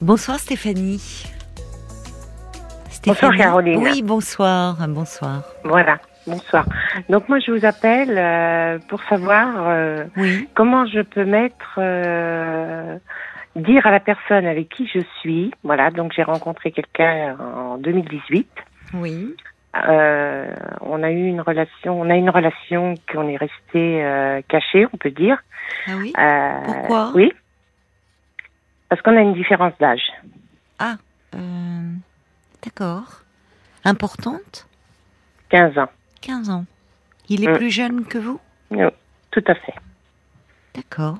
Bonsoir Stéphanie. Bonsoir Caroline. Oui, bonsoir, bonsoir. Voilà, bonsoir. Donc moi je vous appelle euh, pour savoir euh, Oui, comment je peux mettre, euh, dire à la personne avec qui je suis. Voilà, donc j'ai rencontré quelqu'un en 2018. oui, on a eu une relation, on a une relation qu'on est resté caché, on peut dire. ah oui? Pourquoi? Oui. Parce qu'on a une différence d'âge. Ah, euh, d'accord. Importante? 15 ans. 15 ans. Il est Mm. plus jeune que vous? Oui, tout à fait. D'accord.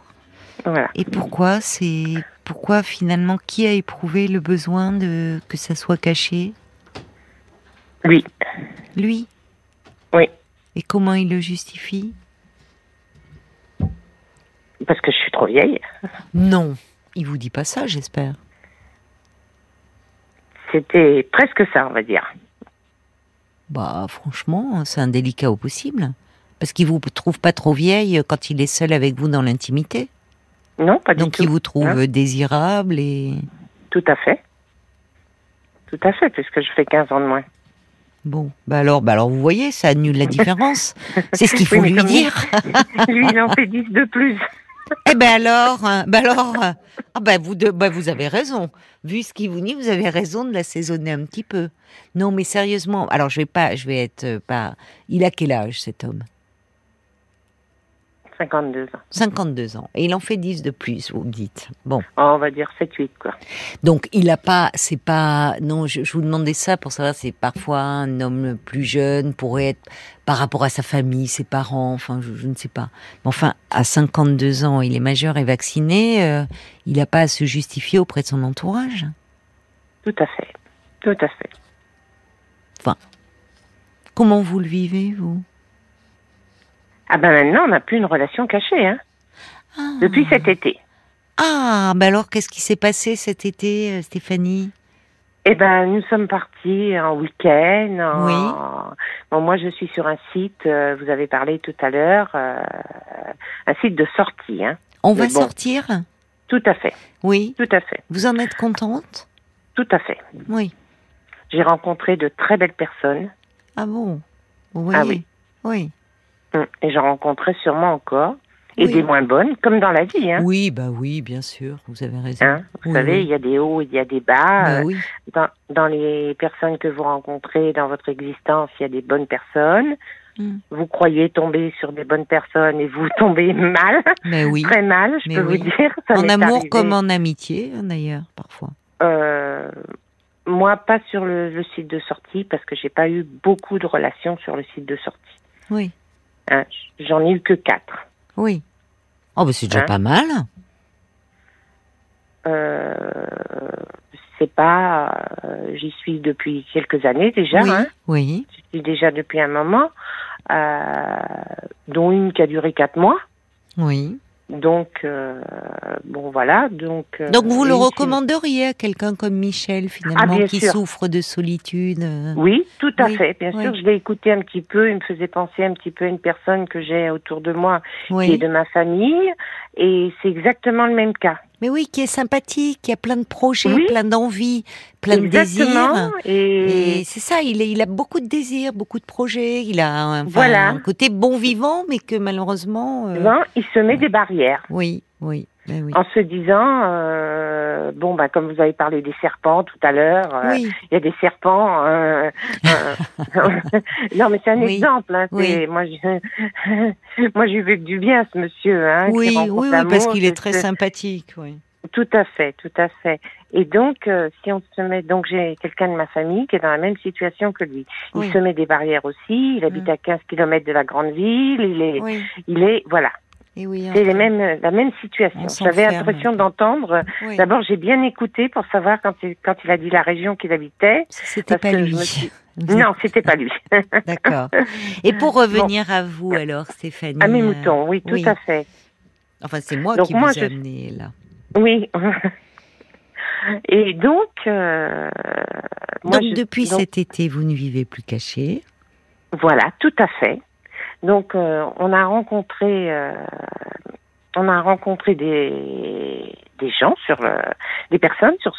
Voilà. Et pourquoi c'est pourquoi finalement qui a éprouvé le besoin de que ça soit caché? Lui. Lui? Oui. Et comment il le justifie? Parce que je suis trop vieille. Non, il vous dit pas ça, j'espère. C'était presque ça, on va dire. Bah franchement, c'est indélicat au possible. Parce qu'il vous trouve pas trop vieille quand il est seul avec vous dans l'intimité. Non, pas du Donc tout. il vous trouve Hein désirable et Tout à fait. Tout à fait, puisque je fais 15 ans de moins. bon. Bah alors, bah alors vous voyez, ça annule la différence. C'est ce qu'il faut Oui, lui dire. Lui, il en fait 10 de plus. Eh ben alors, hein, bah alors, euh, ah bah vous, bah vous avez raison. Vu ce qu'il vous dit, vous avez raison de l'assaisonner un petit peu. Non, mais sérieusement, alors je vais pas, je vais être euh, pas. Il a quel âge cet homme? 52 ans. 52 ans. Et il en fait 10 de plus, vous me dites. Bon. Oh, on va dire 7-8, quoi. Donc il a pas, c'est pas, non, je, je vous demandais ça pour savoir, c'est parfois un homme plus jeune pourrait être par rapport à sa famille, ses parents, enfin je, je ne sais pas. Mais enfin, à 52 ans, il est majeur et vacciné, euh, il n'a pas à se justifier auprès de son entourage? Tout à fait. Tout à fait. Comment vous le vivez, vous? Ah ben maintenant, on n'a plus une relation cachée, hein. ah. Depuis cet été. Ah, ben alors qu'est-ce qui s'est passé cet été, euh, Stéphanie? Eh ben, nous sommes partis en week-end. en- Oui. Bon, moi, je suis sur un site, euh, vous avez parlé tout à l'heure, euh, un site de sortie, hein. On va bon. sortir? Tout à fait. Oui. Tout à fait. Vous en êtes contente? Tout à fait. Oui. J'ai rencontré de très belles personnes. Ah bon? Vous Ah voyez Oui. Hum, Et j'en rencontrerai sûrement encore. Et Oui. des moins bonnes, comme dans la vie. Hein. Oui, bah oui, bien sûr, vous avez raison. Hein, vous Oui, savez, oui. il y a des hauts, il y a des bas. Bah Euh, oui. dans, dans les personnes que vous rencontrez dans votre existence, il y a des bonnes personnes. Mm. Vous croyez tomber sur des bonnes personnes et vous tombez mal, Mais oui. très mal, je Mais peux vous dire. Ça En amour arrivé. comme en amitié, d'ailleurs, parfois. Euh, moi, pas sur le, le site de sortie, parce que j'ai pas eu beaucoup de relations sur le site de sortie. Oui. Hein, J'en ai eu que quatre. Oui. Oh, bah c'est déjà Hein pas mal. Euh, c'est pas, euh, j'y suis depuis quelques années déjà. oui. Hein, Oui. j'y suis déjà depuis un moment, euh, dont une qui a duré quatre mois. Oui. Donc euh, bon voilà. Donc euh, Donc vous le recommanderiez à quelqu'un comme Michel, finalement, Ah, qui sûr. souffre de solitude euh, Oui, tout à Oui, fait. Bien oui. sûr, je l'ai écouté un petit peu. Il me faisait penser un petit peu à une personne que j'ai autour de moi, qui est Oui. de ma famille, et c'est exactement le même cas. Mais oui, qui est sympathique, qui a plein de projets, Oui. plein d'envies, plein de désirs. Et, Et c'est ça, il, est- il a beaucoup de désirs, beaucoup de projets. Il a un, Voilà. un côté bon vivant, mais que malheureusement. euh, ben, il se met des barrières. Oui, oui, ben oui. En se disant, euh, bon, bah, comme vous avez parlé des serpents tout à l'heure, euh, Oui, il y a des serpents. euh, non, mais c'est un Oui. exemple. Hein, Moi, je, moi, je veux que du bien, ce monsieur. Hein, oui, oui, oui, parce qu'il est très sympathique. Oui. Tout à fait, tout à fait. Et donc, euh, si on se met, donc j'ai quelqu'un de ma famille qui est dans la même situation que lui. Il Oui. se met des barrières aussi. Il habite Mm. à 15 kilomètres de la grande ville. Il est, Oui, il est, voilà. Et oui. C'est les mêmes, la même situation. On J'avais l'impression d'entendre. oui. D'abord, j'ai bien écouté pour savoir quand il, quand il a dit la région qu'il habitait. C'était pas lui. suis- Non, c'était pas lui. D'accord. Et pour revenir à vous, alors, Stéphanie. à mes euh, moutons, oui, tout oui. à fait. Enfin, c'est moi Donc qui moi, vous ai je- amené là. Oui. Et donc, euh, moi, donc, je- depuis donc, cet été, vous ne vivez plus caché. Voilà, tout à fait. Donc, euh, on a rencontré, euh, on a rencontré des, des gens sur euh, des personnes sur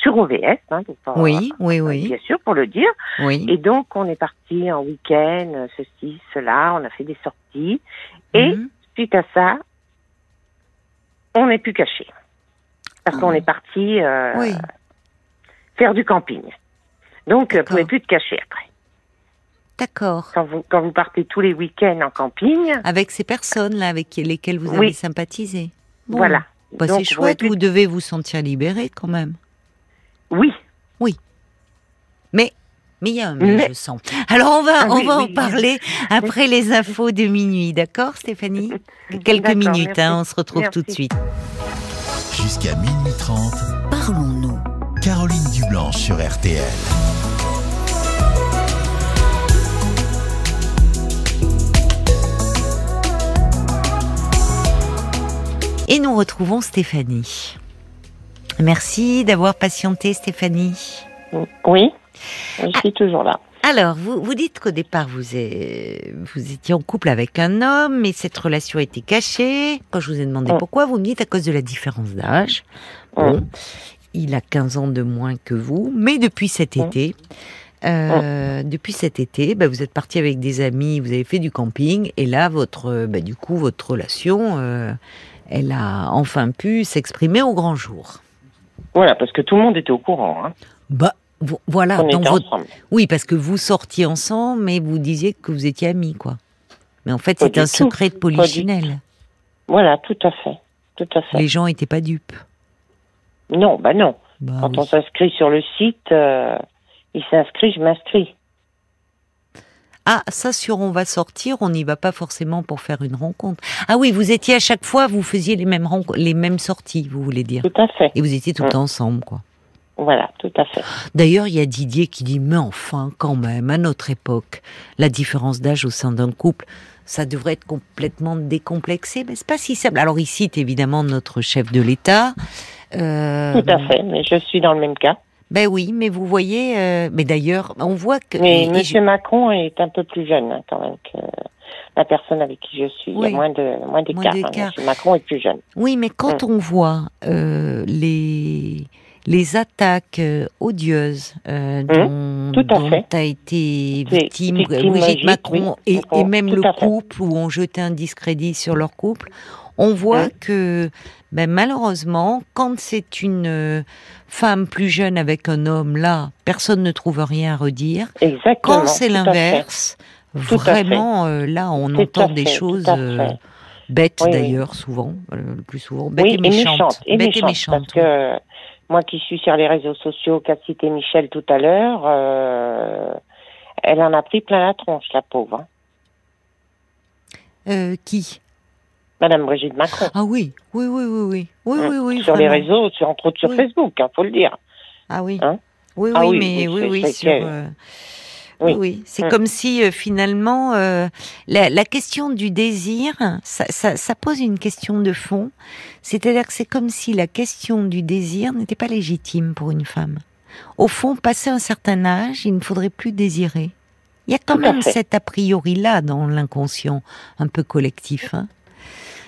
sur OVS. Hein, oui, oui, oui. Bien sûr, pour le dire. Oui. Et donc, on est parti en week-end, ceci, cela. On a fait des sorties. Et mhm. suite à ça, on n'est plus caché parce qu'on ah. est parti euh, faire du camping. Donc, vous pouvez plus te cacher après. D'accord. Quand vous, quand vous partez tous les week-ends en camping. Avec ces personnes-là avec lesquelles vous avez sympathisé. Voilà. Bah, c'est chouette, vous, devez vous sentir libéré quand même. Oui. Oui. Mais mais il y a un mais, je sens. Alors on va, ah on va en parler après les infos de minuit, d'accord Stéphanie? Quelques minutes, hein, on se retrouve tout de suite. Jusqu'à minuit 30, parlons-nous. Caroline Dublanche sur RTL. Et nous retrouvons Stéphanie. Merci d'avoir patienté, Stéphanie. Oui, je suis toujours là. Alors, vous, vous dites qu'au départ, vous, vous étiez en couple avec un homme, mais cette relation été cachée. Quand je vous ai demandé pourquoi, vous me dites à cause de la différence d'âge. Bon, il a 15 ans de moins que vous, mais depuis cet été, euh, depuis cet été, bah, vous êtes parti avec des amis, vous avez fait du camping, et là, votre, bah, du coup, votre relation, euh, elle a enfin pu s'exprimer au grand jour. Voilà, parce que tout le monde était au courant. Hein. Bah, voilà. Oui, parce que vous sortiez ensemble, mais vous disiez que vous étiez amis, quoi. Mais en fait, c'est un secret de polichinelle. Voilà, tout à fait. Tout à fait. Les gens n'étaient pas dupes. Non, bah non. Bah Quand on s'inscrit sur le site, euh, il s'inscrit, je m'inscris. Ah, ça sur on va sortir, on n'y va pas forcément pour faire une rencontre. Ah oui, vous étiez à chaque fois, vous faisiez les mêmes les mêmes sorties, vous voulez dire. Tout à fait. Et vous étiez tout le temps ensemble, quoi. Voilà, tout à fait. D'ailleurs, il y a Didier qui dit, mais enfin, quand même, à notre époque, la différence d'âge au sein d'un couple, ça devrait être complètement décomplexé, mais c'est pas si simple. Alors il cite évidemment notre chef de l'État. Euh... Tout à fait, mais je suis dans le même cas. Ben oui, mais vous voyez, euh, mais d'ailleurs, on voit que. Mais Monsieur Macron est un peu plus jeune hein, quand même que la personne avec qui je suis. Il y a moins de moins d'écart. Hein. Monsieur Macron est plus jeune. Oui, mais quand mm. on voit euh, les les attaques euh, odieuses euh, mmh, dont, dont a été victime, Brigitte Macron et, et, même le couple où on jetait un discrédit sur leur couple, on voit mmh. que ben, malheureusement, quand c'est une euh, femme plus jeune avec un homme, là, personne ne trouve rien à redire. Exactement, quand c'est l'inverse, vraiment, là, on entend des choses bêtes d'ailleurs, souvent, le plus souvent, bêtes et, méchantes. Et bêtes et méchantes. Parce que moi qui suis sur les réseaux sociaux, qu'a cité Michel tout à l'heure, euh, elle en a pris plein la tronche, la pauvre. Hein. Euh, qui? Madame Brigitte Macron. Ah oui, oui, oui, oui, oui, oui, oui, oui Sur les réseaux, sur, entre autres sur Facebook, il hein, faut le dire. Ah oui. Hein oui, ah oui, mais oui, oui, sur. Euh, oui, c'est mm. comme si euh, finalement euh, la, question du désir, ça, pose une question de fond. C'est-à-dire que c'est comme si la question du désir n'était pas légitime pour une femme. Au fond, passé un certain âge, il ne faudrait plus désirer. Il y a quand même cet a priori là dans l'inconscient un peu collectif. Hein.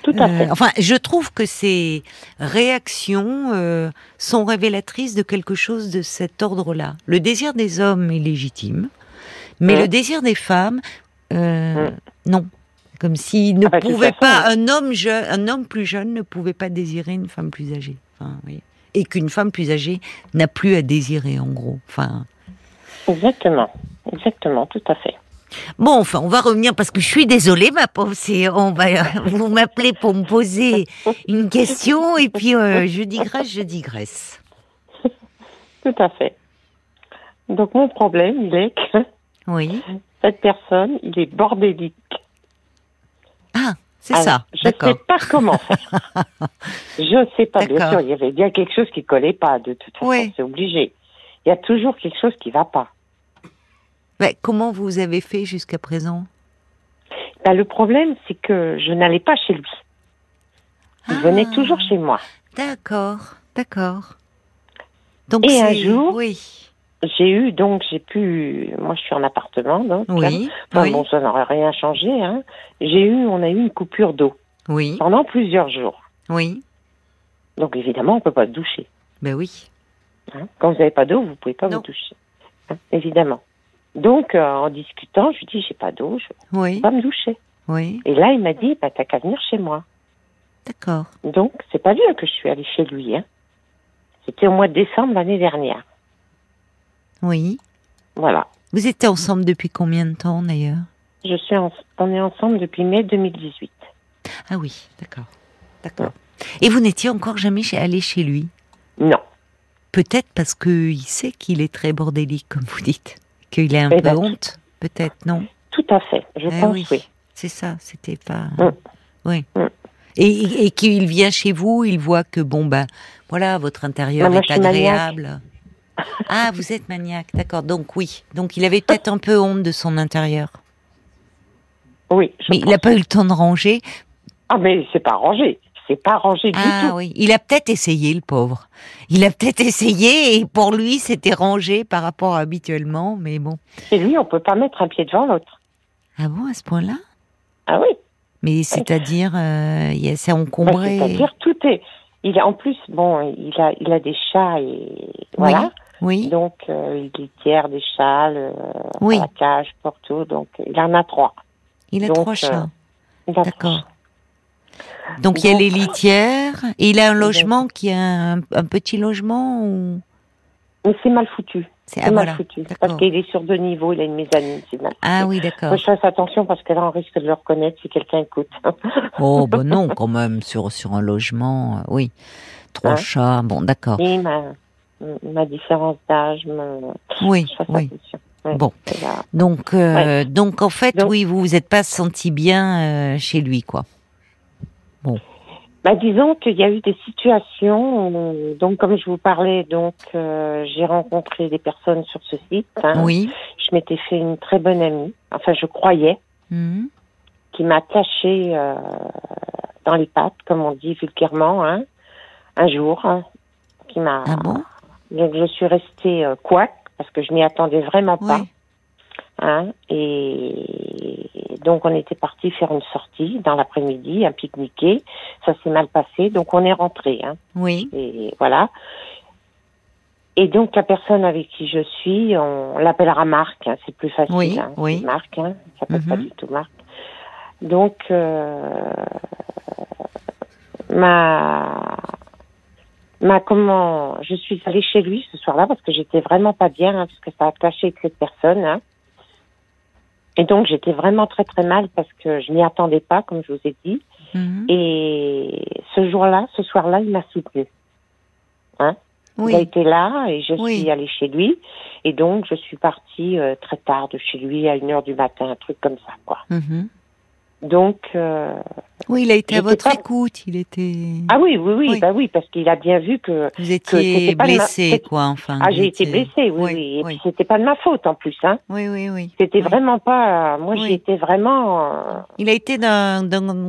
Tout à fait. Euh, enfin, je trouve que ces réactions sont révélatrices de quelque chose de cet ordre-là. Le désir des hommes est légitime. Mais le désir des femmes, euh, non. Comme s'il ne ah bah, pouvait pas, un homme jeune, un homme plus jeune ne pouvait pas désirer une femme plus âgée. Enfin, oui. Et qu'une femme plus âgée n'a plus à désirer, en gros. Enfin. Exactement, exactement, tout à fait. Bon, enfin, on va revenir parce que je suis désolée, ma pauvre. On va, vous m'appelez pour me poser une question et puis euh, je digresse, je digresse. Tout à fait. Donc mon problème, il est que oui. Cette personne, il est bordélique. Ah, c'est ça. Je ne sais pas comment faire. je ne sais pas. Bien sûr, il y avait bien quelque chose qui collait pas. De toute façon, c'est obligé. Il y a toujours quelque chose qui va pas. Mais comment vous avez fait jusqu'à présent? Ben, Le problème, c'est que je n'allais pas chez lui. Il venait ah. toujours chez moi. D'accord, d'accord. Donc Et un jour, oui j'ai eu donc j'ai pu moi je suis en appartement donc oui, bon ça n'aurait rien changé hein. J'ai eu on a eu une coupure d'eau. Oui. Pendant plusieurs jours. Oui. Donc évidemment, on peut pas se doucher. Ben oui. Hein, Quand vous n'avez pas d'eau, vous pouvez pas Non. vous doucher. Hein, évidemment. Donc, euh, en discutant, je lui dis, j'ai pas d'eau, je Oui, pas me doucher. oui, Et là, il m'a dit, bah, t'as qu'à venir chez moi. d'accord. Donc, c'est pas bien que je suis allée chez lui. Hein. C'était au mois de décembre l'année dernière. Oui. Voilà. Vous étiez ensemble depuis combien de temps d'ailleurs? Je suis en- on est ensemble depuis mai 2018. Ah oui, d'accord. D'accord. Et vous n'étiez encore jamais chez- allé chez lui? Non. Peut-être parce qu'il sait qu'il est très bordélique, comme vous dites. Qu'il a un Eh peu ben, honte, peut-être, non? Tout à fait. Je Eh pense, oui. oui. C'est ça, c'était pas. Mm. Oui. Mm. Et, et qu'il vient chez vous, il voit que, bon, ben, voilà, votre intérieur est agréable. Ah, vous êtes maniaque, d'accord. Donc, oui. Donc, il avait peut-être un peu honte de son intérieur. Oui. je Mais il n'a pas eu le temps de ranger. Ah, mais c'est pas rangé. C'est pas rangé du Ah tout. oui, il a peut-être essayé, le pauvre. Il a peut-être essayé et pour lui, c'était rangé par rapport à habituellement, mais bon. Chez lui, on peut pas mettre un pied devant l'autre. Ah bon, à ce point-là? Ah oui. Mais c'est-à-dire, euh, c'est Bah, encombré. C'est-à-dire, tout est. Il a, en plus, bon, il a, il a des chats et voilà. Oui, Donc, euh, il litière des chats, le, Oui. la cage, pour tout. Donc, il en a trois. il a donc, trois euh, chats. D'accord. Donc il y a les litières et il a un logement qui est un, un petit logement ou? C'est mal foutu. c'est ah mal voilà. foutu. Parce qu'il est sur deux niveaux, il a une mezzanine, mal foutu. Ah oui, d'accord. Je fasse attention parce que là, on risque de le reconnaître si quelqu'un écoute. Oh ben non, quand même sur sur un logement, euh, oui. Trois Hein? chats, bon d'accord. Et ma, ma différence d'âge, me... Oui, je fasse oui. attention. Ouais, Bon. Donc, euh, donc en fait, Donc- oui, vous vous êtes pas senti bien euh, chez lui, quoi. Bah, disons qu'il y a eu des situations, où, donc comme je vous parlais, donc euh, j'ai rencontré des personnes sur ce site. hein. Oui. Je m'étais fait une très bonne amie, enfin je croyais, Mhm. qui m'a caché euh, dans les pattes, comme on dit vulgairement, hein, un jour, hein, qui m'a. Ah bon? Donc je suis restée euh, couac parce que je m'y attendais vraiment pas. Oui. Hein, et donc on était parti faire une sortie dans l'après-midi, un pique-niquer. Ça s'est mal passé, donc on est rentré. Hein, Oui. et voilà. Et donc la personne avec qui je suis, on l'appellera Marc. hein, c'est plus facile. Oui, hein, oui. Marc, hein, ça s'appelle pas Mhm. du tout Marc. Donc euh, ma ma comment je suis allée chez lui ce soir-là parce que j'étais vraiment pas bien parce que ça a clashé avec cette personne. hein. Et donc j'étais vraiment très très mal parce que je m'y attendais pas, comme je vous ai dit. Mhm. Et ce jour-là, ce soir-là, il m'a soutenu. Il a Oui. été là et je Oui. suis allée chez lui. Et donc, je suis partie euh, très tard de chez lui, à une heure du matin, un truc comme ça, quoi. Mhm. Donc, euh, Oui, il a été à votre pas- écoute. Il était. ah oui, oui, oui, Oui. bah oui, parce qu'il a bien vu que Vous étiez ma- blessé, quoi. Enfin. ah j'ai été blessée, oui, Oui, oui. Et puis c'était pas de ma faute en plus, hein. Oui, oui, oui. C'était vraiment pas. Moi, Oui. j'ai été vraiment. euh, Il a été d'un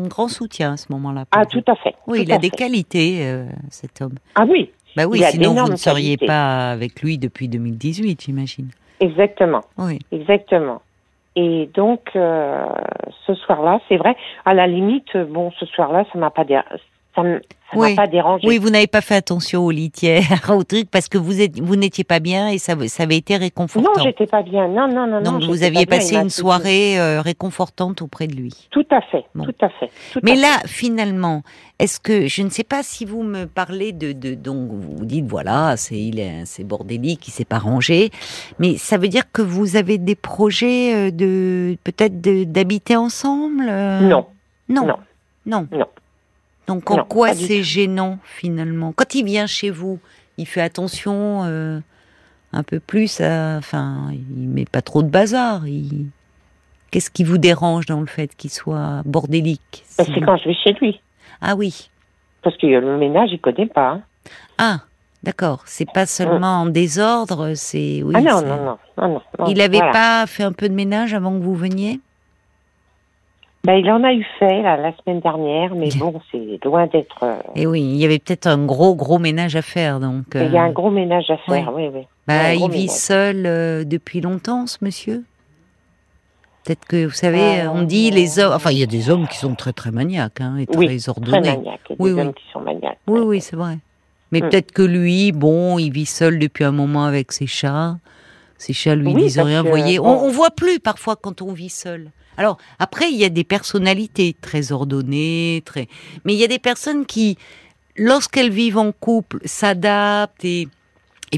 grand soutien à ce moment-là. Ah, vous. tout à fait. Oui, il a des qualités, euh, cet homme. Ah oui, Bah oui, Il sinon vous ne seriez qualités. pas avec lui depuis 2018, j'imagine. exactement. Oui. Exactement. Et donc, euh, ce soir-là, c'est vrai, à la limite, bon, ce soir-là, ça m'a pas, dé- ça ça Oui. m'a pas dérangé. Oui, vous n'avez pas fait attention aux litières, au truc, parce que vous êtes, vous n'étiez pas bien et ça, ça avait été non, réconfortant. j'étais pas bien. Non, non, non, non. Donc vous j'étais aviez pas passé une soirée euh, réconfortante auprès de lui. Tout à fait, Bon. tout à fait. tout Mais à là, finalement, est-ce que je ne sais pas si vous me parlez de, de donc vous dites voilà, c'est il est c'est bordélique, il s'est pas rangé, mais ça veut dire que vous avez des projets euh, de peut-être de- d'habiter ensemble euh? Non, non, non. non, Non. Donc en Non, quoi c'est gênant finalement? Quand il vient chez vous, il fait attention euh, un peu plus, à, enfin, il met pas trop de bazar. Il... Qu'est-ce qui vous dérange dans le fait qu'il soit bordélique Ben, c'est quand je vais chez lui. Ah oui. Parce que le ménage, il connaît pas. hein. Ah, d'accord. C'est pas seulement en désordre, c'est oui. ah non, non, non, non. Il avait Voilà. pas fait un peu de ménage avant que vous veniez? Ben, il en a eu fait là, la semaine dernière, mais bon, c'est loin d'être. euh, Eh oui, il y avait peut-être un gros gros ménage à faire donc. Il y a euh, un gros ménage à faire, oui, oui. gros il vit ménage. seul euh, depuis longtemps, ce monsieur? Peut-être que, vous savez, on dit les hommes. Enfin, il y a des hommes qui sont très très maniaques hein, et très oui, ordonnés. Très maniaques. Il y a oui, des hommes qui sont maniaques. Oui, oui, c'est vrai. Mais mm. peut-être que lui, bon, il vit seul depuis un moment avec ses chats. Ses chats lui disent rien. Vous voyez, on, on voit plus parfois quand on vit seul. Alors après, il y a des personnalités très ordonnées, très. Mais il y a des personnes qui, lorsqu'elles vivent en couple, s'adaptent et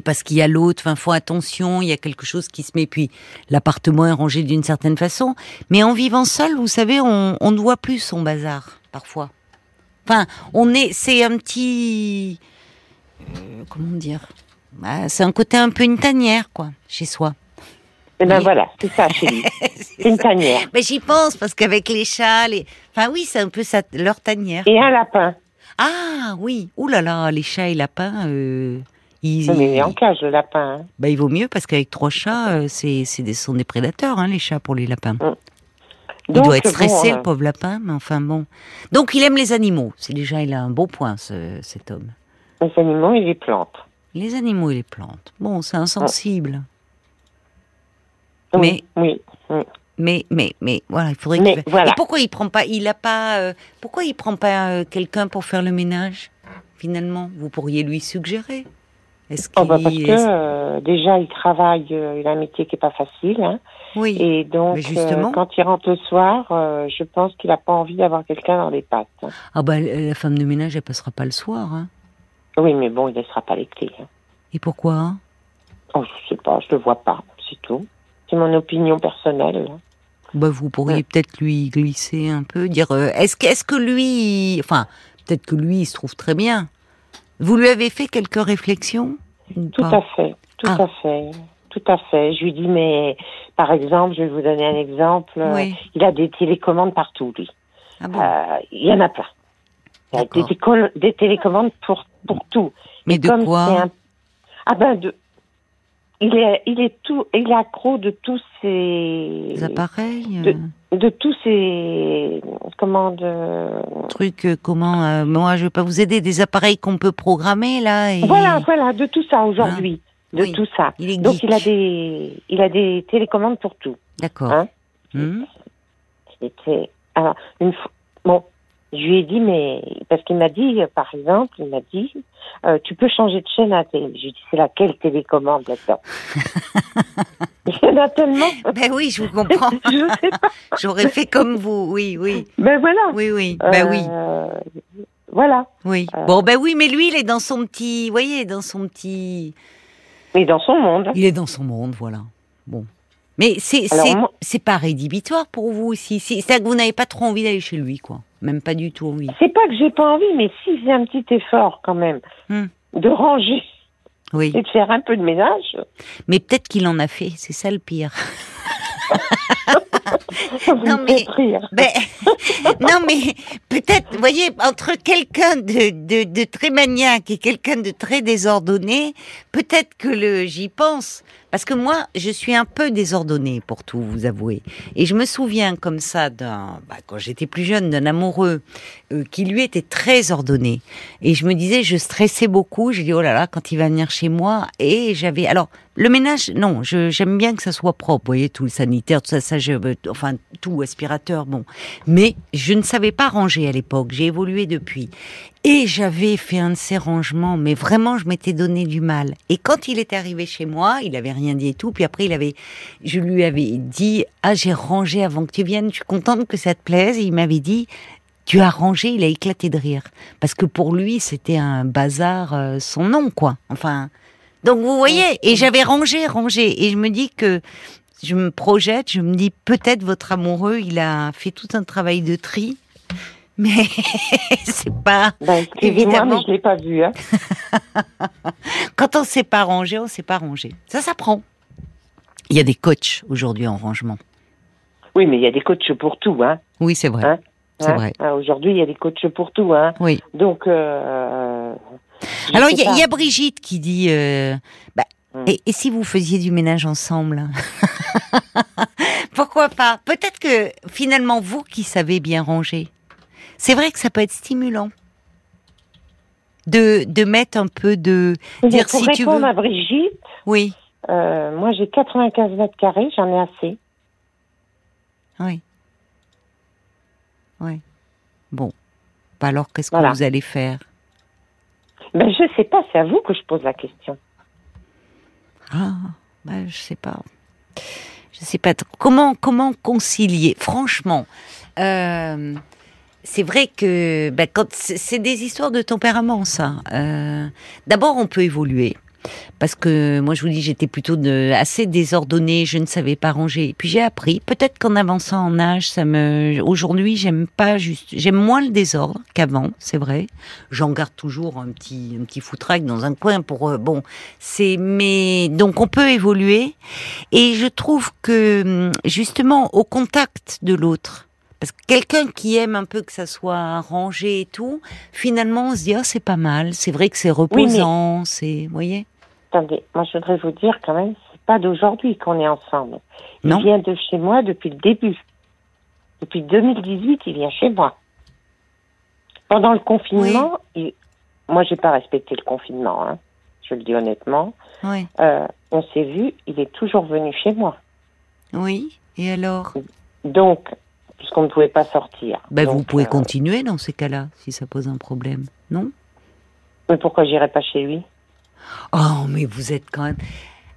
parce qu'il y a l'autre, enfin, font attention, il y a quelque chose qui se met, puis l'appartement est rangé d'une certaine façon. Mais en vivant seul, vous savez, on, on ne voit plus son bazar, parfois. Enfin, on est, c'est un petit, euh, comment dire, bah, c'est un côté un peu une tanière, quoi, chez soi. Et eh ben voilà, c'est ça chez lui. une tanière. Mais j'y pense parce qu'avec les chats, les... enfin oui, c'est un peu ça, leur tanière. Et un lapin. Ah oui, ouh là là, les chats et lapins. Euh... Ils, mais il est en cage le lapin. Hein. Bah, il vaut mieux parce qu'avec trois chats, euh, c'est, c'est des, sont des prédateurs, hein, les chats pour les lapins. Mm. Il doit être stressé, le euh, pauvre lapin, mais enfin bon. Donc il aime les animaux. C'est déjà, il a un beau point, ce, cet homme. Les animaux et les plantes. Les animaux et les plantes. Bon, c'est insensible. Mais, oui, Mais, mais, mais, voilà, il faudrait. Mais, voilà. Et pourquoi il prend pas, il a pas, euh, pourquoi il prend pas euh, quelqu'un pour faire le ménage Finalement, vous pourriez lui suggérer. Est-ce oh bah parce que euh, déjà il travaille, il a un métier qui est pas facile. Hein, oui. Et donc justement... quand il rentre le soir, je pense qu'il a pas envie d'avoir quelqu'un dans les pattes. Hein. Ah bah la femme de ménage elle passera pas le soir. Hein. Oui, mais bon, il laissera pas les clés. Hein. Et pourquoi? Oh, je sais pas, je le vois pas, c'est tout. C'est mon opinion personnelle. Bah, vous pourriez peut-être lui glisser un peu, dire euh, est-ce que, est que lui, enfin, peut-être que lui, il se trouve très bien. Vous lui avez fait quelques réflexions Tout à fait, tout ah. à fait, tout à fait. Je lui dis mais, par exemple, je vais vous donner un exemple. Il a des télécommandes partout, lui. Ah euh, il y en a plein. Il y a des, des, télécommandes pour pour tout. Mais de quoi Ah ben de il est, il est tout, il est accro de tous ces appareils, de, de, tous ces comment de trucs, euh, comment euh, moi je vais pas vous aider, des appareils qu'on peut programmer là. Et... Voilà, voilà, de tout ça aujourd'hui, hein de tout ça. Il Donc il a des, il a des télécommandes pour tout. D'accord. Hein mmh. C'était alors une bon, je lui ai dit, mais parce qu'il m'a dit, par exemple, il m'a dit, euh, tu peux changer de chaîne à télé. J'ai dit, c'est laquelle télécommande là-dedans Il y en a tellement. Ben oui, je vous comprends. je sais pas. J'aurais fait comme vous, oui, oui. Ben voilà. Oui, oui. Ben oui. Euh, voilà. Oui. Euh. Bon, ben oui, mais lui, il est dans son petit, vous voyez, dans son petit. Il est dans son monde. Il est dans son monde, voilà. Bon. Mais c'est c'est pas rédhibitoire pour vous aussi. C'est ça que vous n'avez pas trop envie d'aller chez lui, quoi. Même pas du tout envie. C'est pas que j'ai pas envie, mais si j'ai un petit effort quand même hmm. de ranger oui. et de faire un peu de ménage. Mais peut-être qu'il en a fait, c'est ça le pire. non mais, ben, non mais peut-être, vous voyez, entre quelqu'un de, de, de, très maniaque et quelqu'un de très désordonné, peut-être que le j'y pense. Parce que moi, je suis un peu désordonnée, pour tout vous avouer. Et je me souviens comme ça d'un, bah, quand j'étais plus jeune, d'un amoureux euh, qui lui était très ordonné. Et je me disais, je stressais beaucoup. Je dis oh là là, quand il va venir chez moi. Et j'avais, alors le ménage, non, j'aime bien que ça soit propre. Vous voyez, tout le sanitaire, tout ça, ça, je, enfin tout aspirateur, bon. Mais je ne savais pas ranger à l'époque. J'ai évolué depuis. Et j'avais fait un de ces rangements, mais vraiment, je m'étais donné du mal. Et quand il était arrivé chez moi, il avait rien dit et tout. Puis après, il avait, je lui avais dit, ah, j'ai rangé avant que tu viennes. Je suis contente que ça te plaise. Et il m'avait dit, tu as rangé. Il a éclaté de rire parce que pour lui, c'était un bazar, euh, son nom, quoi. Enfin. Donc vous voyez, et j'avais rangé, rangé, et je me dis que je me projette, je me dis peut-être votre amoureux, il a fait tout un travail de tri mais c'est pas ben. Mais je l'ai pas vu. Hein. Quand on sait pas ranger, on sait pas ranger. Ça s'apprend. Il y a des coachs aujourd'hui en rangement. Oui, mais il y a des coachs pour tout, hein. Oui, c'est vrai. Hein? C'est hein? vrai. Ah, aujourd'hui, il y a des coachs pour tout, hein. Oui. Donc. Euh, Alors, il y, y, a Brigitte qui dit. Euh, bah, hum. et, et, si vous faisiez du ménage ensemble? Pourquoi pas? Peut-être que finalement, vous qui savez bien ranger, c'est vrai que ça peut être stimulant de, de mettre un peu de dire pour si tu veux. à Brigitte. Oui. Euh, moi, j'ai 95 mètres carrés, j'en ai assez. Oui. Oui. Bon. Bah alors, qu'est-ce que vous allez faire? Ben, Je ne sais pas, c'est à vous que je pose la question. Ah, ben, je sais pas. Je sais pas. Comment, comment concilier? Franchement, euh, c'est vrai que ben, quand c'est des histoires de tempérament, ça. Euh, d'abord, on peut évoluer parce que moi je vous dis j'étais plutôt de, assez désordonnée, je ne savais pas ranger. Puis j'ai appris, peut-être qu'en avançant en âge, ça me aujourd'hui j'aime pas juste, j'aime moins le désordre qu'avant, c'est vrai. J'en garde toujours un petit un petit foutraque dans un coin pour euh, bon, c'est mais donc on peut évoluer et je trouve que justement au contact de l'autre parce que quelqu'un qui aime un peu que ça soit rangé et tout, finalement on se dit ah c'est pas mal, c'est vrai que c'est reposant, c'est, vous voyez? Attendez, moi je voudrais vous dire quand même, c'est pas d'aujourd'hui qu'on est ensemble. Il vient de chez moi depuis le début. Depuis 2018, il vient chez moi. Pendant le confinement, il... moi j'ai pas respecté le confinement, hein, je le dis honnêtement. Oui. Euh, on s'est vu, il est toujours venu chez moi. Oui, et alors? Donc, puisqu'on ne pouvait pas sortir. Ben, vous pouvez euh, continuer dans ces cas-là, si ça pose un problème, non? Mais pourquoi j'irais pas chez lui? Oh, mais vous êtes quand même.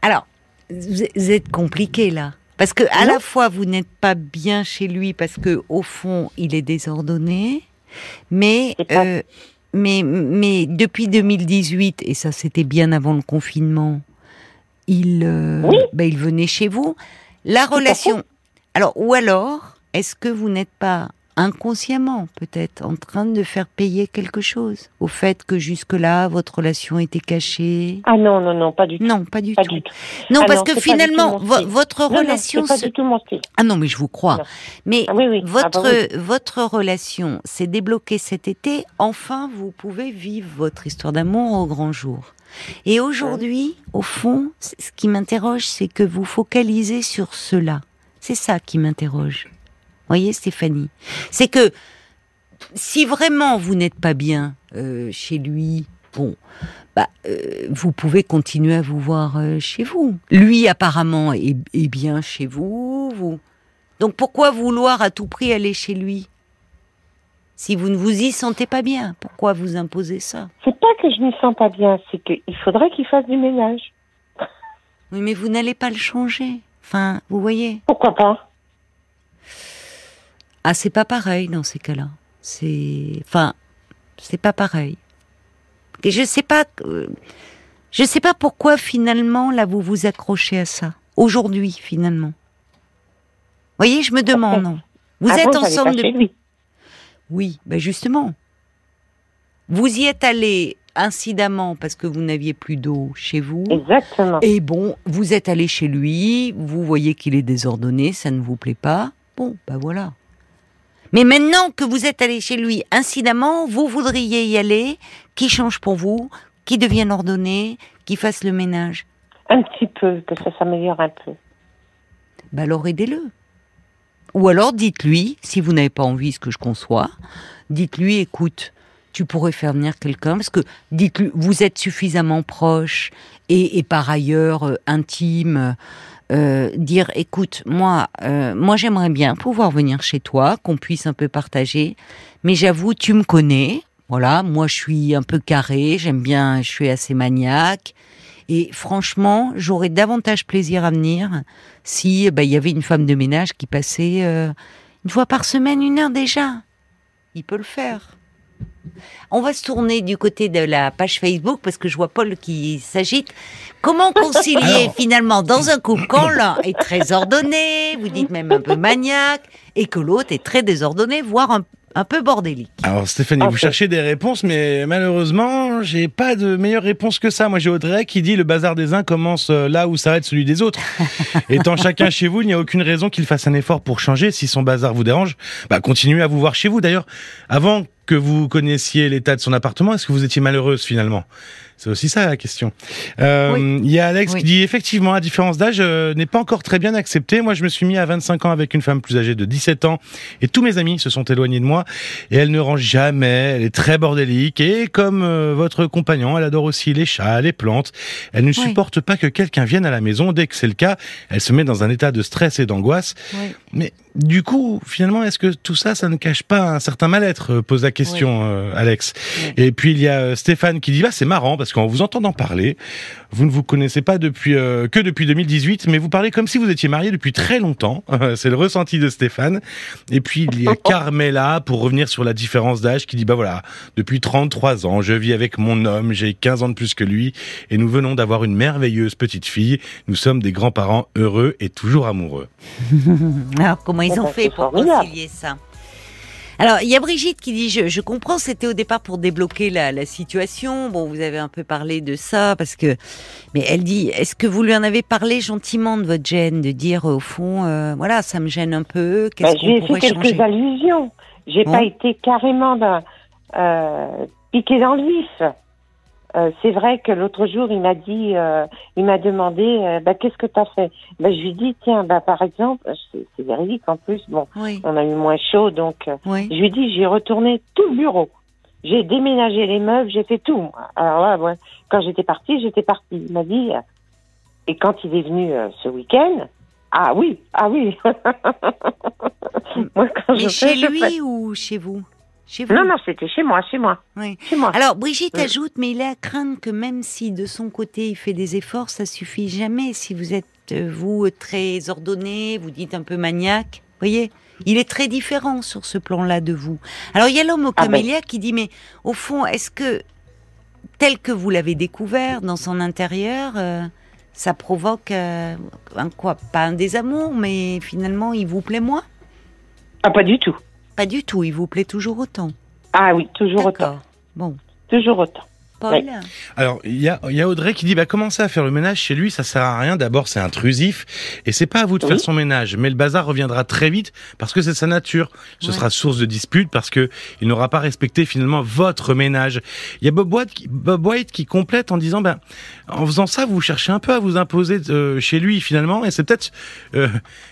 Alors, vous êtes compliqué là. Parce que à la fois vous n'êtes pas bien chez lui parce que au fond il est désordonné, mais euh, mais mais depuis 2018 et ça c'était bien avant le confinement, il euh, ben, il venait chez vous. La relation. Alors ou alors est-ce que vous n'êtes pas inconsciemment peut-être en train de faire payer quelque chose au fait que jusque-là votre relation était cachée? Ah non non non pas du tout. Non pas du, tout. Non ah parce que finalement votre relation pas du tout mon style. Ah non mais je vous crois. Mais ah votre ah bah votre relation s'est débloquée cet été. Enfin vous pouvez vivre votre histoire d'amour au grand jour. Et aujourd'hui, au fond, ce qui m'interroge, c'est que vous focalisez sur cela. C'est ça qui m'interroge voyez, Stéphanie C'est que si vraiment vous n'êtes pas bien euh, chez lui, bon, bah, euh, vous pouvez continuer à vous voir euh, chez vous. Lui, apparemment, est, bien chez vous, vous. Donc pourquoi vouloir à tout prix aller chez lui? Si vous ne vous y sentez pas bien, pourquoi vous imposer ça? C'est pas que je ne sens pas bien, c'est qu'il faudrait qu'il fasse du ménage. Oui, mais vous n'allez pas le changer. Enfin, vous voyez. Pourquoi pas? Ah, c'est pas pareil dans ces cas-là. C'est, enfin, c'est pas pareil. Et je sais pas, euh, je sais pas pourquoi finalement là vous vous accrochez à ça aujourd'hui finalement. Vous voyez, je me demande. Vous êtes ensemble depuis. Oui, ben justement. Vous y êtes allé incidemment parce que vous n'aviez plus d'eau chez vous. Exactement. Et bon, vous êtes allé chez lui, vous voyez qu'il est désordonné, ça ne vous plaît pas. Bon, ben voilà. Mais maintenant que vous êtes allé chez lui incidemment, vous voudriez y aller, qui change pour vous, qui devienne ordonné, qui fasse le ménage? Un petit peu, que ça s'améliore un peu. Ben alors aidez-le. Ou alors dites-lui, si vous n'avez pas envie, ce que je conçois, dites-lui, écoute, tu pourrais faire venir quelqu'un, parce que dites-lui, vous êtes suffisamment proche et, par ailleurs euh, intime euh, dire écoute moi euh, moi j'aimerais bien pouvoir venir chez toi qu'on puisse un peu partager. Mais j'avoue tu me connais. Voilà moi je suis un peu carré j'aime bien je suis assez maniaque. Et franchement j'aurais davantage plaisir à venir si bah, il y avait une femme de ménage qui passait euh, une fois par semaine une heure déjà. Il peut le faire on va se tourner du côté de la page Facebook parce que je vois Paul qui s'agite. Comment concilier finalement dans un couple quand l'un est très ordonné, vous dites même un peu maniaque, et que l'autre est très désordonné, voire un, peu bordélique. Alors Stéphanie, vous cherchez des réponses, mais malheureusement, j'ai pas de meilleure réponse que ça. Moi, j'ai Audrey qui dit le bazar des uns commence euh, là où s'arrête celui des autres. Étant chacun chez vous, il n'y a aucune raison qu'il fasse un effort pour changer. Si son bazar vous dérange, bah continuez à vous voir chez vous. D'ailleurs, avant que vous connaissiez l'état de son appartement, est-ce que vous étiez malheureuse finalement? C'est aussi ça la question. Euh, il y a Alex qui dit effectivement, la différence d'âge euh, n'est pas encore très bien acceptée. Moi, je me suis mis à 25 ans avec une femme plus âgée de 17 ans et tous mes amis se sont éloignés de moi et elle ne range jamais. Elle est très bordélique et comme euh, votre compagnon, elle adore aussi les chats, les plantes. Elle ne supporte pas que quelqu'un vienne à la maison. Dès que c'est le cas, elle se met dans un état de stress et d'angoisse. Mais du coup, finalement, est-ce que tout ça, ça ne cache pas un certain mal-être? Pose la question, Alex. Et puis il y a Stéphane qui dit bah c'est marrant parce qu'en vous entendant parler, vous ne vous connaissez pas depuis euh, que depuis 2018, mais vous parlez comme si vous étiez marié depuis très longtemps. C'est le ressenti de Stéphane. Et puis il y a Carmela pour revenir sur la différence d'âge qui dit bah voilà, depuis 33 ans, je vis avec mon homme, j'ai 15 ans de plus que lui et nous venons d'avoir une merveilleuse petite fille. Nous sommes des grands-parents heureux et toujours amoureux. Alors comment ils ont fait pour concilier ça? Alors, il y a Brigitte qui dit, je, je comprends, c'était au départ pour débloquer la, la, situation. Bon, vous avez un peu parlé de ça, parce que... Mais elle dit, est-ce que vous lui en avez parlé gentiment de votre gêne, de dire, au fond, euh, voilà, ça me gêne un peu, qu'est-ce bah, J'ai fait quelques allusions. J'ai pas été carrément euh, piqué dans le vif. Euh, c'est vrai que l'autre jour, il m'a dit, euh, il m'a demandé, euh, bah, qu'est-ce que tu as fait? Bah, Je lui dit, tiens, bah, par exemple, c'est véridique en plus, bon, on a eu moins chaud, donc je lui dit, j'ai retourné tout le bureau. J'ai déménagé les meubles, j'ai fait tout. Alors là, ouais, quand j'étais partie, j'étais partie. Il m'a dit, et quand il est venu ce week-end, ah oui, ah oui. Moi, quand Mais chez lui ou chez vous? Non, non, c'était chez moi, chez moi. Oui. Chez moi. Alors, Brigitte ajoute, mais il est à craindre que même si de son côté il fait des efforts, ça suffit jamais. Si vous êtes, euh, vous, très ordonné, vous dites un peu maniaque, voyez il est très différent sur ce plan-là de vous. Alors, il y a l'homme au ah ben. camélia qui dit, mais au fond, est-ce que, tel que vous l'avez découvert dans son intérieur, euh, ça provoque euh, un quoi? Pas un désamour, mais finalement, il vous plaît moins? Ah, pas du tout. Pas du tout, il vous plaît toujours autant. Ah oui, toujours autant. Bon. Toujours autant. Paul Alors, il y a, y a, Audrey qui dit bah, commencer à faire le ménage chez lui, ça sert à rien. D'abord, c'est intrusif et c'est pas à vous de faire son ménage. Mais le bazar reviendra très vite parce que c'est sa nature. Ce sera source de dispute parce que il n'aura pas respecté finalement votre ménage. Il y a Bob White qui, Bob White qui complète en disant ben en faisant ça, vous cherchez un peu à vous imposer euh, chez lui finalement et c'est peut-être euh,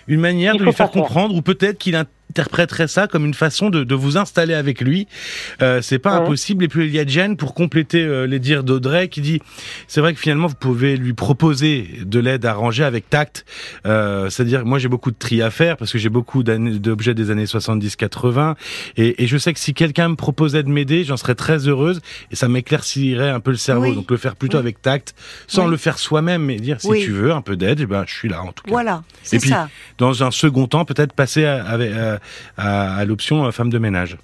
une manière de lui faire comprendre ou peut-être qu'il a interpréterait ça comme une façon de, de vous installer avec lui. Euh, c'est pas impossible. Et puis il y a Jen pour compléter euh, les dires d'Audrey qui dit c'est vrai que finalement vous pouvez lui proposer de l'aide à ranger avec tact. Euh, C'est-à-dire moi j'ai beaucoup de tri à faire parce que j'ai beaucoup d'objets des années 70-80 et, et, je sais que si quelqu'un me proposait de m'aider, j'en serais très heureuse et ça m'éclaircirait un peu le cerveau. Donc le faire plutôt avec tact, sans le faire soi-même, mais dire si tu veux un peu d'aide, eh ben je suis là en tout cas. Voilà. Et puis ça. dans un second temps peut-être passer avec à, l'option euh, femme de ménage.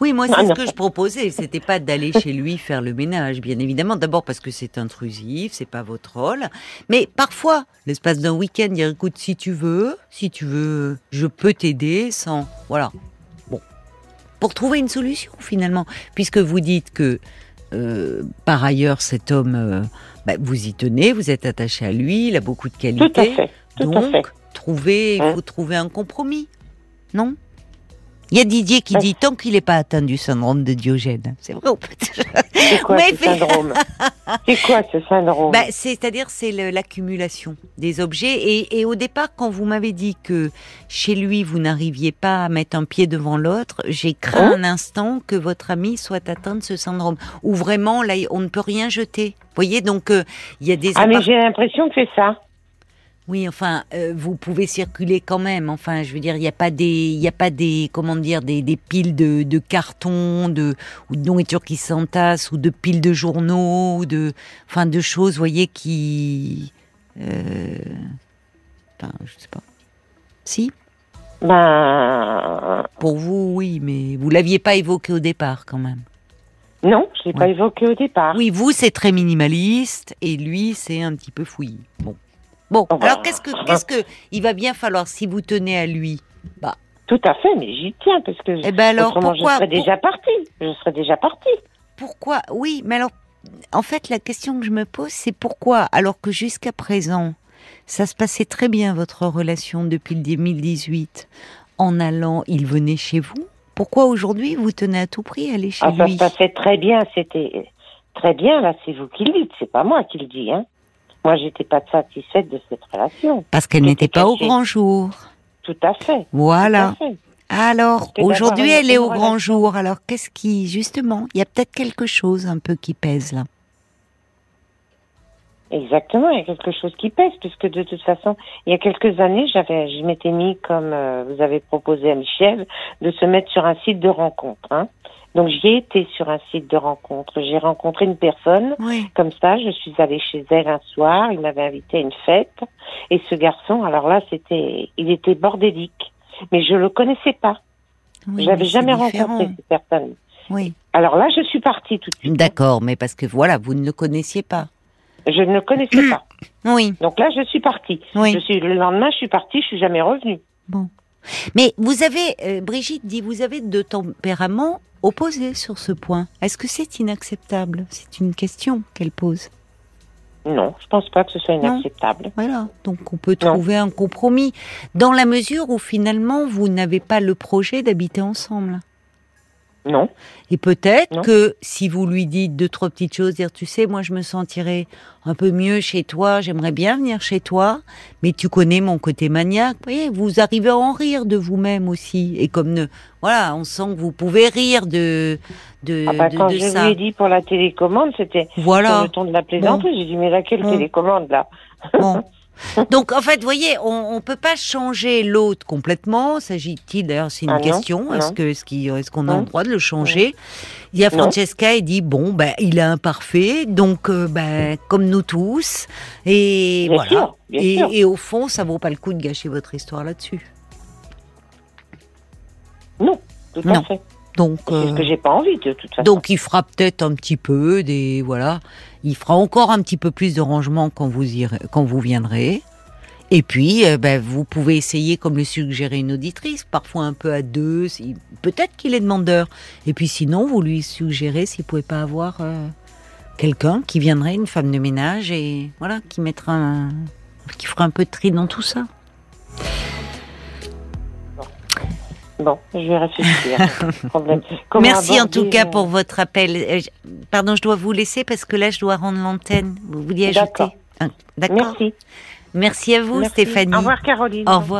Oui, moi, c'est ce que je proposais. C'était pas d'aller chez lui faire le ménage, bien évidemment. D'abord parce que c'est intrusif, c'est pas votre rôle. Mais parfois, l'espace d'un week-end, il écoute, si tu veux, si tu veux, je peux t'aider sans, voilà. Bon. Pour trouver une solution, finalement. Puisque vous dites que, euh, par ailleurs, cet homme, euh, bah, vous y tenez, vous êtes attaché à lui, il a beaucoup de qualités. Tout à fait. Tout donc, à fait. trouver, il hein? faut trouver un compromis non il y a Didier qui dit tant qu'il n'est pas atteint du syndrome de Diogène. C'est vrai ou pas C'est quoi, ce syndrome C'est quoi ce syndrome bah, C'est-à-dire c'est l'accumulation des objets. Et, au départ, quand vous m'avez dit que chez lui, vous n'arriviez pas à mettre un pied devant l'autre, j'ai craint hein un instant que votre ami soit atteint de ce syndrome. Ou vraiment, là, on ne peut rien jeter. Vous voyez, donc euh, il y a des... Ah mais j'ai l'impression que c'est ça. Oui, enfin, euh, vous pouvez circuler quand même. Enfin, je veux dire, il n'y a pas des, il a pas des, comment dire, des, des piles de, de cartons, de ou de nourriture qui s'entasse, ou de piles de journaux, ou de, enfin, de choses, vous voyez, qui, euh, enfin, je sais pas. Si? Ben. Pour vous, oui, mais vous l'aviez pas évoqué au départ, quand même. Non, je l'ai pas évoqué au départ. Oui, vous, c'est très minimaliste, et lui, c'est un petit peu fouillis. Bon. Bon, alors qu'est-ce que, qu'est-ce que il va bien falloir si vous tenez à lui? Bah. Tout à fait, mais j'y tiens parce que eh ben alors, autrement pourquoi, je serais déjà partie. Je serais déjà partie. Pourquoi? Oui, mais alors, en fait, la question que je me pose, c'est pourquoi, alors que jusqu'à présent, ça se passait très bien votre relation depuis le 2018, en allant, il venait chez vous? Pourquoi aujourd'hui vous tenez à tout prix à aller chez ah, lui Ça se passait très bien, c'était très bien, là, c'est vous qui le dites, c'est pas moi qui le dis, hein. Moi, j'étais pas satisfaite de cette relation. Parce qu'elle n'était pas au grand jour. Tout à fait. Voilà. Alors, aujourd'hui, elle est au grand jour. Alors, qu'est-ce qui, justement, il y a peut-être quelque chose un peu qui pèse là. Exactement, il y a quelque chose qui pèse, puisque de toute façon, il y a quelques années, j'avais, je m'étais mis, comme euh, vous avez proposé à Michel, de se mettre sur un site de rencontre. Hein. Donc j'y ai été sur un site de rencontre. J'ai rencontré une personne comme ça. Je suis allée chez elle un soir. Il m'avait invité à une fête. Et ce garçon, alors là, c'était, il était bordélique, mais je le connaissais pas. Oui, J'avais jamais rencontré cette personne. Oui. Alors là, je suis partie tout de suite. D'accord, mais parce que voilà, vous ne le connaissiez pas. Je ne le connaissais pas. Oui. Donc là, je suis partie. Oui. Je suis le lendemain, je suis partie. Je suis jamais revenue. Bon. Mais vous avez, euh, Brigitte dit, vous avez deux tempéraments opposés sur ce point. Est-ce que c'est inacceptable? C'est une question qu'elle pose. Non, je pense pas que ce soit inacceptable. Voilà, donc on peut trouver un compromis dans la mesure où finalement vous n'avez pas le projet d'habiter ensemble. Non. Et peut-être que si vous lui dites deux, trois petites choses, dire, tu sais, moi je me sentirais un peu mieux chez toi, j'aimerais bien venir chez toi, mais tu connais mon côté maniaque. Vous, voyez, vous arrivez à en rire de vous-même aussi. Et comme, ne, voilà, on sent que vous pouvez rire de, de, ah bah, de, quand de je ça. lui ai dit pour la télécommande, c'était voilà. sur le ton de la plaisanterie. J'ai dit, mais laquelle Bon. télécommande là? Bon. Donc en fait, vous voyez, on ne peut pas changer l'autre complètement. S'agit-il d'ailleurs, c'est une Ah question. Est-ce non. que est-ce qu'il- est-ce qu'on a le droit de le changer Il y a. Francesca, elle dit bon, ben il est imparfait, donc euh, ben comme nous tous, et Bien voilà. sûr, et, sûr. et au fond, ça vaut pas le coup de gâcher votre histoire là-dessus. Non, tout Non. à fait. Donc C'est ce euh, que j'ai pas envie de toute façon. donc il fera peut-être un petit peu des voilà, il fera encore un petit peu plus de rangement quand vous viendrez. Et puis, euh, ben, vous pouvez essayer, comme le suggérait une auditrice, parfois un peu à deux. Peut-être qu'il est demandeur. Et puis sinon, vous lui suggérez s'il pouvait pas avoir euh, quelqu'un qui viendrait, une femme de ménage, et voilà, qui fera un peu de tri dans tout ça. Bon, je vais réfléchir. Merci en tout cas pour votre appel. Euh, Pardon, je dois vous laisser parce que là, je dois rendre l'antenne. Vous vouliez ajouter D'accord. D'accord. Merci. Merci à vous, Merci. Stéphanie. Au revoir, Caroline. Au revoir.